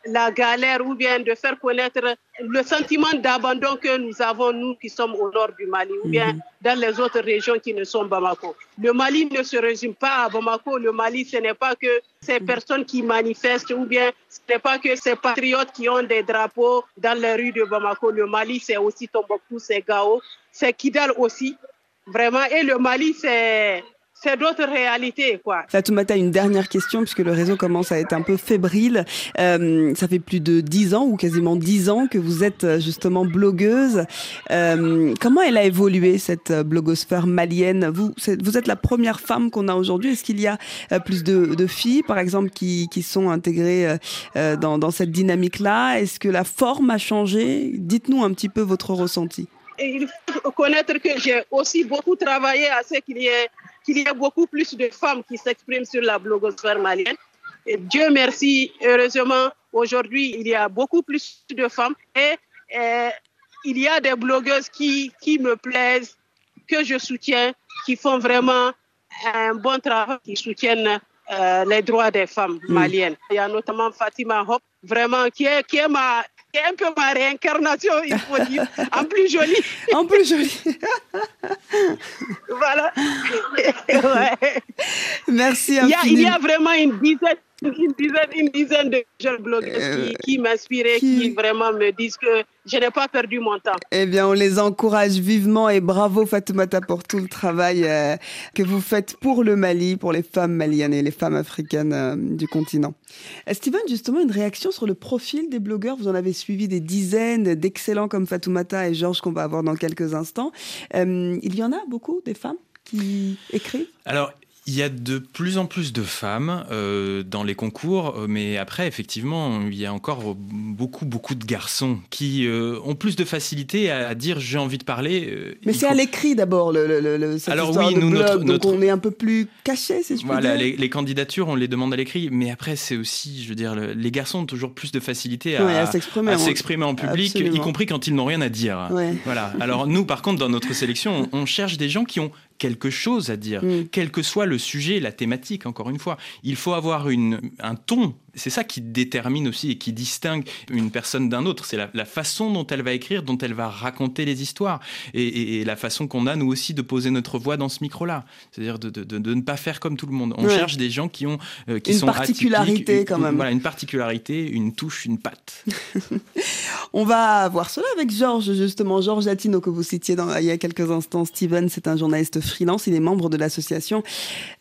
la galère ou bien de faire connaître le sentiment d'abandon que nous avons, nous qui sommes au nord du Mali, ou bien dans les autres régions qui ne sont Bamako. Le Mali ne se résume pas à Bamako. Le Mali, ce n'est pas que ces personnes qui manifestent, ou bien ce n'est pas que ces patriotes qui ont des drapeaux dans les rues de Bamako. Le Mali, c'est aussi Tombouctou, c'est Gao, c'est Kidal aussi. Vraiment, et le Mali, c'est c'est d'autres réalités, quoi. Fatoumata, une dernière question, puisque le réseau commence à être un peu fébrile. Euh, ça fait plus de dix ans, ou quasiment dix ans, que vous êtes euh, justement blogueuse. Euh, comment elle a évolué, cette blogosphère malienne? Vous, êtes la première femme qu'on a aujourd'hui. Est-ce qu'il y a plus de, de filles, par exemple, qui, qui sont intégrées dans, dans cette dynamique-là? Est-ce que la forme a changé? Dites-nous un petit peu votre ressenti. Et il faut connaître que j'ai aussi beaucoup travaillé à ce qu'il y ait qu'il y ait beaucoup plus de femmes qui s'expriment sur la blogosphère malienne. Et Dieu merci, heureusement, aujourd'hui, il y a beaucoup plus de femmes et euh, il y a des blogueuses qui, qui me plaisent, que je soutiens, qui font vraiment un bon travail, qui soutiennent euh, les droits des femmes Mm. maliennes. Il y a notamment Fatima Hop, vraiment, qui est, qui est, ma, un peu ma réincarnation, il faut dire, en plus jolie. En plus jolie. voilà. ouais. Merci Il y, a, il y infiniment. a vraiment une dizaine, une dizaine, une dizaine de jeunes blogueuses Euh, qui, qui m'inspirent, qui- qui... vraiment me disent que je n'ai pas perdu mon temps. Eh bien, on les encourage vivement et bravo Fatoumata pour tout le travail euh, que vous faites pour le Mali, pour les femmes maliennes et les femmes africaines euh, du continent. Steven, justement, une réaction sur le profil des blogueurs? Vous en avez suivi des dizaines d'excellents comme Fatoumata et Georges qu'on va avoir dans quelques instants. Euh, il y en a beaucoup des femmes qui écrivent? Alors, il y a de plus en plus de femmes euh, dans les concours, euh, mais après, effectivement, il y a encore beaucoup, beaucoup de garçons qui euh, ont plus de facilité à, à dire j'ai envie de parler. Mais c'est faut- à l'écrit d'abord, le, le, le- cette Alors histoire oui, de nous, blog, notre- donc notre- on est un peu plus caché, si je Voilà, dire. les, les candidatures, on les demande à l'écrit, mais après, c'est aussi, je veux dire, le- les garçons ont toujours plus de facilité à, Ouais, à s'exprimer en- public, Absolument. y compris quand ils n'ont rien à dire. Ouais. Voilà. Alors nous, par contre, dans notre sélection, on, on cherche des gens qui ont quelque chose à dire, mm. quel que soit le sujet, la thématique, encore une fois. Il faut avoir une, un ton c'est ça qui détermine aussi et qui distingue une personne d'un autre. C'est la, façon dont elle va écrire, dont elle va raconter les histoires. Et, la façon qu'on a, nous aussi, de poser notre voix dans ce micro-là. C'est-à-dire de, ne pas faire comme tout le monde. On cherche des gens qui ont euh, qui une sont particularité quand même. Voilà, une particularité, une touche, une patte. On va voir cela avec Georges, justement. Georges Latino, que vous citiez dans, il y a quelques instants. Steven, c'est un journaliste freelance. Il est membre de l'association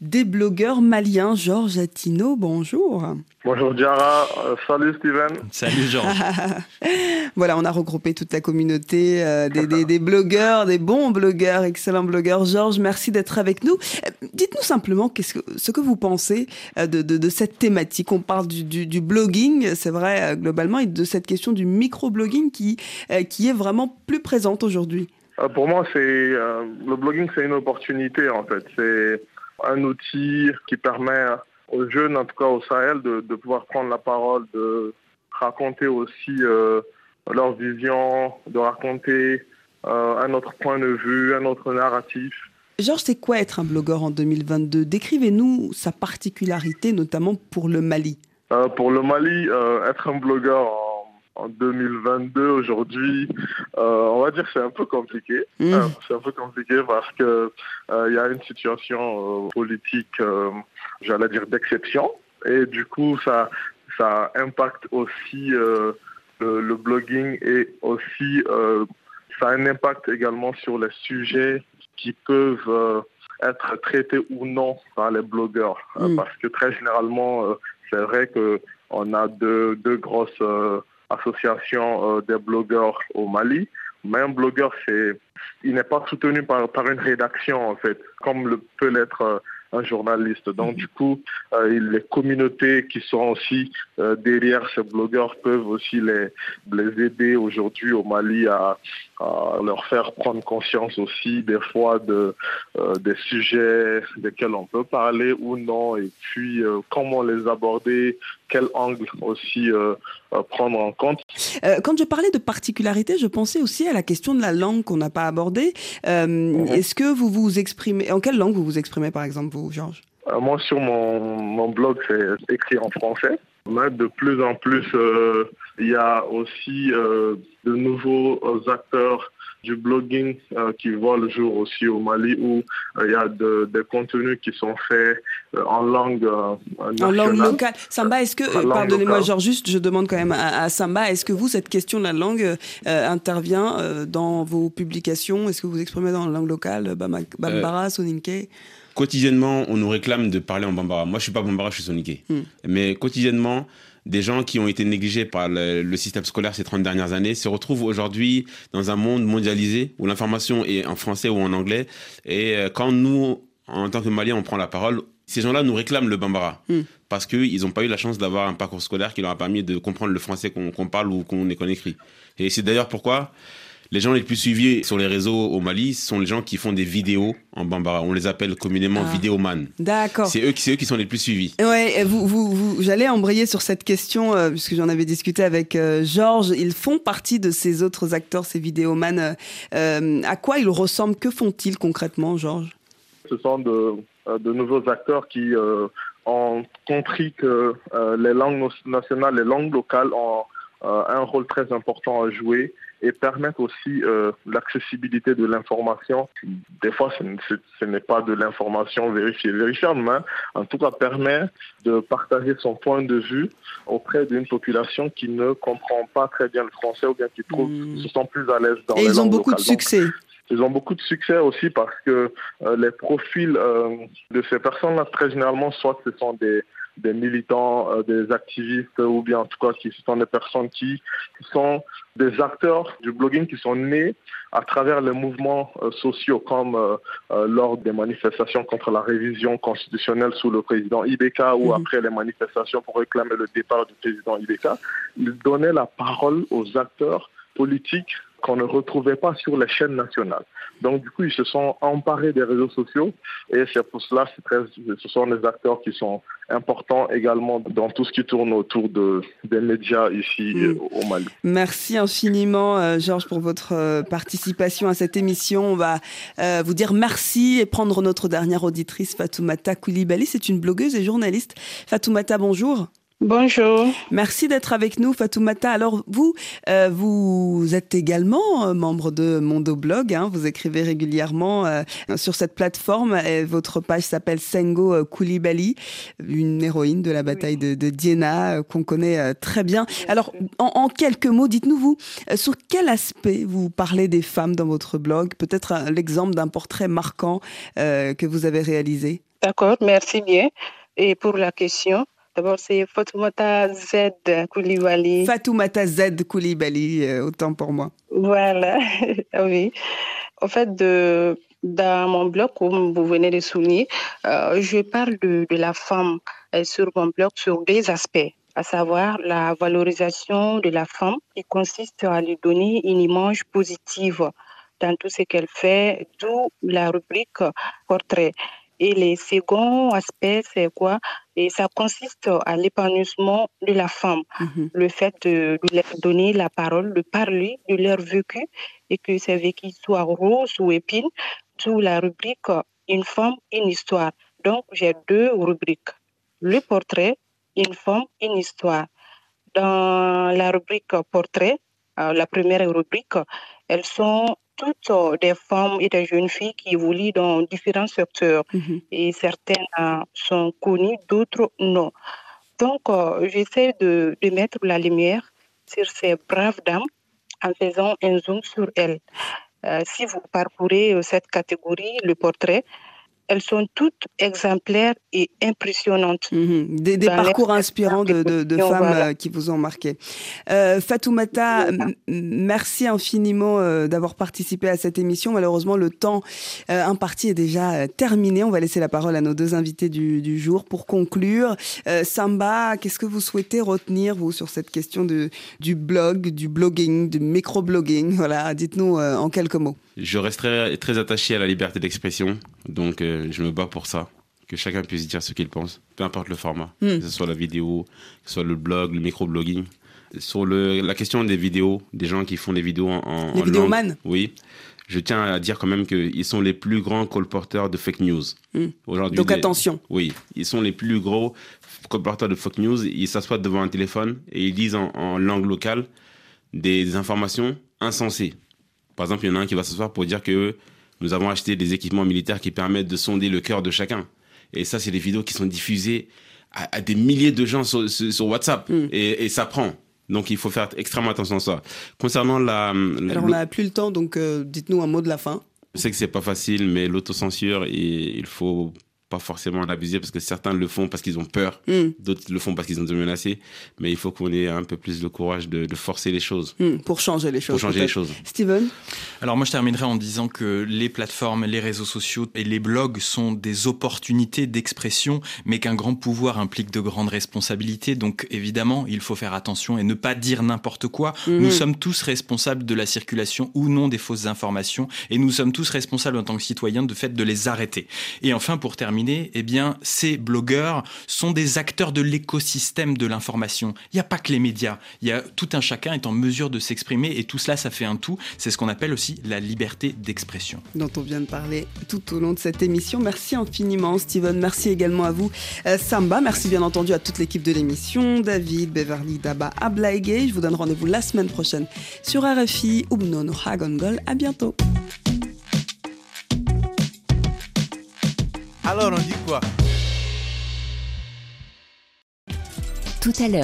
des blogueurs maliens. Georges Latino, bonjour. Bonjour Diara, euh, salut Steven. Salut Georges. voilà, on a regroupé toute la communauté euh, des, blogueurs, des bons blogueurs, excellents blogueurs. Georges, merci d'être avec nous. Euh, dites-nous simplement que, ce que vous pensez de, cette thématique. On parle du, blogging, c'est vrai, globalement, et de cette question du micro-blogging qui, qui est vraiment plus présente aujourd'hui. Pour moi, c'est le blogging, c'est une opportunité en fait. C'est un outil qui permet aux jeunes, en tout cas au Sahel, de, pouvoir prendre la parole, de raconter aussi euh, leur vision, de raconter euh, un autre point de vue, un autre narratif. Georges, c'est quoi être un blogueur en 2022 Décrivez-nous sa particularité, notamment pour le Mali. Euh, pour le Mali, être un blogueur en en 2022 aujourd'hui, euh, on va dire que c'est un peu compliqué. Mmh. Euh, c'est un peu compliqué parce que euh, il y a une situation politique, j'allais dire d'exception, et du coup ça ça impacte aussi le, le, blogging et aussi ça a un impact également sur les sujets qui peuvent être traités ou non par les blogueurs, mmh. parce que très généralement c'est vrai que on a deux, deux grosses association euh, des blogueurs au Mali. Mais un blogueur, c'est, il n'est pas soutenu par, par une rédaction, en fait, comme le peut l'être euh, un journaliste. Donc, du coup, euh, les communautés qui sont aussi derrière ces blogueurs peuvent aussi les, les aider aujourd'hui au Mali à, leur faire prendre conscience aussi des fois de, des sujets desquels on peut parler ou non, et puis comment les aborder, quel angle aussi euh, euh, prendre en compte. Euh, quand je parlais de particularité, je pensais aussi à la question de la langue qu'on n'a pas abordée. Mhm. Est-ce que vous vous exprimez, en quelle langue vous vous exprimez par exemple, vous, Georges? Moi, sur mon, mon blog, c'est écrit en français. Mais de plus en plus, il y a aussi de nouveaux acteurs du blogging euh, qui voit le jour aussi au Mali où euh, il y a des contenus qui sont faits euh, en langue nationale. En langue locale. Samba, est-ce que, pardonnez-moi, genre juste, je demande quand même à, Samba, est-ce que vous, cette question de la langue intervient dans vos publications? Est-ce que vous exprimez dans la langue locale, Bambara, Soninke Quotidiennement, on nous réclame de parler en Bambara. Moi, je suis pas Bambara, je suis Soninke. Hmm. Mais quotidiennement, des gens qui ont été négligés par le, système scolaire ces 30 dernières années se retrouvent aujourd'hui dans un monde mondialisé où l'information est en français ou en anglais. Et euh, quand nous, en tant que Maliens, on prend la parole, ces gens-là nous réclament le Bambara. Hmm. Parce qu'ils n'ont pas eu la chance d'avoir un parcours scolaire qui leur a permis de comprendre le français qu'on parle ou qu'on écrit. Et c'est d'ailleurs pourquoi les gens les plus suivis sur les réseaux au Mali sont les gens qui font des vidéos en Bambara. On les appelle communément ah. vidéoman. D'accord. C'est eux, eux qui sont les plus suivis. Ouais, vous, vous, vous j'allais embrayer sur cette question euh, puisque j'en avais discuté avec euh, Georges. Ils font partie de ces autres acteurs, ces vidéomans. Euh, à quoi ils ressemblent? Que font-ils concrètement, Georges? Ce sont de, de, nouveaux acteurs qui ont compris que les langues nationales, les langues locales ont un rôle très important à jouer et permettre aussi euh, l'accessibilité de l'information. Des fois, ce, n'est pas de l'information vérifiée, vérifiable, mais en tout cas permet de partager son point de vue auprès d'une population qui ne comprend pas très bien le français ou bien qui trouve, hmm. se sent plus à l'aise dans et ils ont beaucoup de succès. ils ont beaucoup de succès aussi parce que euh, les profils euh, de ces personnes-là, très généralement, soit ce sont des des militants, euh, des activistes ou bien en tout cas qui sont des personnes qui, sont des acteurs du blogging qui sont nés à travers les mouvements euh, sociaux comme euh, lors des manifestations contre la révision constitutionnelle sous le président Ibeka ou mhm. après les manifestations pour réclamer le départ du président Ibeka. Ils donnaient la parole aux acteurs politiques qu'on ne retrouvait pas sur les chaînes nationales. Donc, du coup, ils se sont emparés des réseaux sociaux et c'est pour cela, que ce sont des acteurs qui sont importants également dans tout ce qui tourne autour de, des médias ici mm. au Mali. Merci infiniment, euh, Georges, pour votre euh, participation à cette émission. On va euh, vous dire merci et prendre notre dernière auditrice, Fatoumata Koulibaly. C'est une blogueuse et journaliste. Fatoumata, bonjour. Bonjour. Merci d'être avec nous, Fatoumata. Alors, vous, euh, vous êtes également euh, membre de Mondoblog. Hein, vous écrivez régulièrement euh, sur cette plateforme. Et votre page s'appelle Sengo Koulibaly, une héroïne de la bataille de, de Diena qu'on connaît très bien. Alors, en, en quelques mots, dites-nous, vous, sur quel aspect vous parlez des femmes dans votre blog? Peut-être l'exemple d'un portrait marquant que vous avez réalisé D'accord, merci bien. Et pour la question, D'abord, c'est Fatoumata Z Koulibaly. Fatoumata Z Koulibaly, euh, autant pour moi. Voilà, ah oui. En fait, de, dans mon blog, comme vous venez de souligner, euh, je parle de, de la femme euh, sur mon blog sur deux aspects à savoir la valorisation de la femme qui consiste à lui donner une image positive dans tout ce qu'elle fait, d'où la rubrique portrait. Et le second aspect, c'est quoi? Et ça consiste à l'épanouissement de la femme, mhm. le fait de, leur donner la parole, de parler de leur vécu et que ces vécu soient rose ou épine, sous la rubrique Une femme, une histoire. Donc, j'ai deux rubriques. Le portrait, une femme, une histoire. Dans la rubrique portrait, euh, la première rubrique, elles sont toutes euh, des femmes et des jeunes filles qui évoluent dans différents secteurs mhm. et certaines euh, sont connues, d'autres non. Donc, euh, j'essaie de, de, mettre la lumière sur ces braves dames en faisant un zoom sur elles. si vous parcourez cette catégorie, le portrait, elles sont toutes exemplaires et impressionnantes. Mhm. Des, parcours inspirants de, femmes euh, qui vous ont marqué. Euh, Fatoumata, merci infiniment euh, d'avoir participé à cette émission. Malheureusement, le temps imparti est déjà terminé. On va laisser la parole à nos deux invités du, jour pour conclure. Samba, qu'est-ce que vous souhaitez retenir, vous, sur cette question de, du blog, du blogging, du microblogging? Voilà, dites-nous en quelques mots. Je resterai très attaché à la liberté d'expression, donc euh, je me bats pour ça, que chacun puisse dire ce qu'il pense, peu importe le format, hmm. que ce soit la vidéo, que ce soit le blog, le microblogging. Sur le, la question des vidéos, des gens qui font des vidéos en, les vidéomanes Oui, je tiens à dire quand même qu'ils sont les plus grands colporteurs de fake news. Hmm. Aujourd'hui, Donc attention. Oui, ils sont les plus gros colporteurs de fake news. Ils s'assoient devant un téléphone et ils disent en, en langue locale des informations insensées. Par exemple, il y en a un qui va s'asseoir pour dire que nous avons acheté des équipements militaires qui permettent de sonder le cœur de chacun. Et ça, c'est des vidéos qui sont diffusées à, des milliers de gens sur, WhatsApp. Mm. Et, ça prend. Donc il faut faire extrêmement attention à ça. Concernant la... Alors on n'a plus le temps, donc euh, dites-nous un mot de la fin. Je sais que c'est pas facile, mais l'autocensure, il faut pas forcément l'abuser parce que certains le font parce qu'ils ont peur, hmm. d'autres le font parce qu'ils ont été menacés. Mais il faut qu'on ait un peu plus le courage de, forcer les choses. Pour changer les choses. Pour changer les choses. Steven Alors moi je terminerai en disant que les plateformes, les réseaux sociaux et les blogs sont des opportunités d'expression, mais qu'un grand pouvoir implique de grandes responsabilités. Donc évidemment, il faut faire attention et ne pas dire n'importe quoi. Hmm. Nous sommes tous responsables de la circulation ou non des fausses informations et nous sommes tous responsables en tant que citoyens de fait de les arrêter. Et enfin, pour terminer, eh bien, ces blogueurs sont des acteurs de l'écosystème de l'information. Il n'y a pas que les médias. Il y a tout un chacun est en mesure de s'exprimer et tout cela, ça fait un tout. C'est ce qu'on appelle aussi la liberté d'expression. Dont on vient de parler tout au long de cette émission. Merci infiniment, Steven. Merci également à vous, euh, Samba. Merci bien entendu à toute l'équipe de l'émission. David, Beverly, Daba, Ablaïgé. Je vous donne rendez-vous la semaine prochaine sur RFI. Ubnon Hagongol. À bientôt. Alors on dit quoi? Tout à l'heure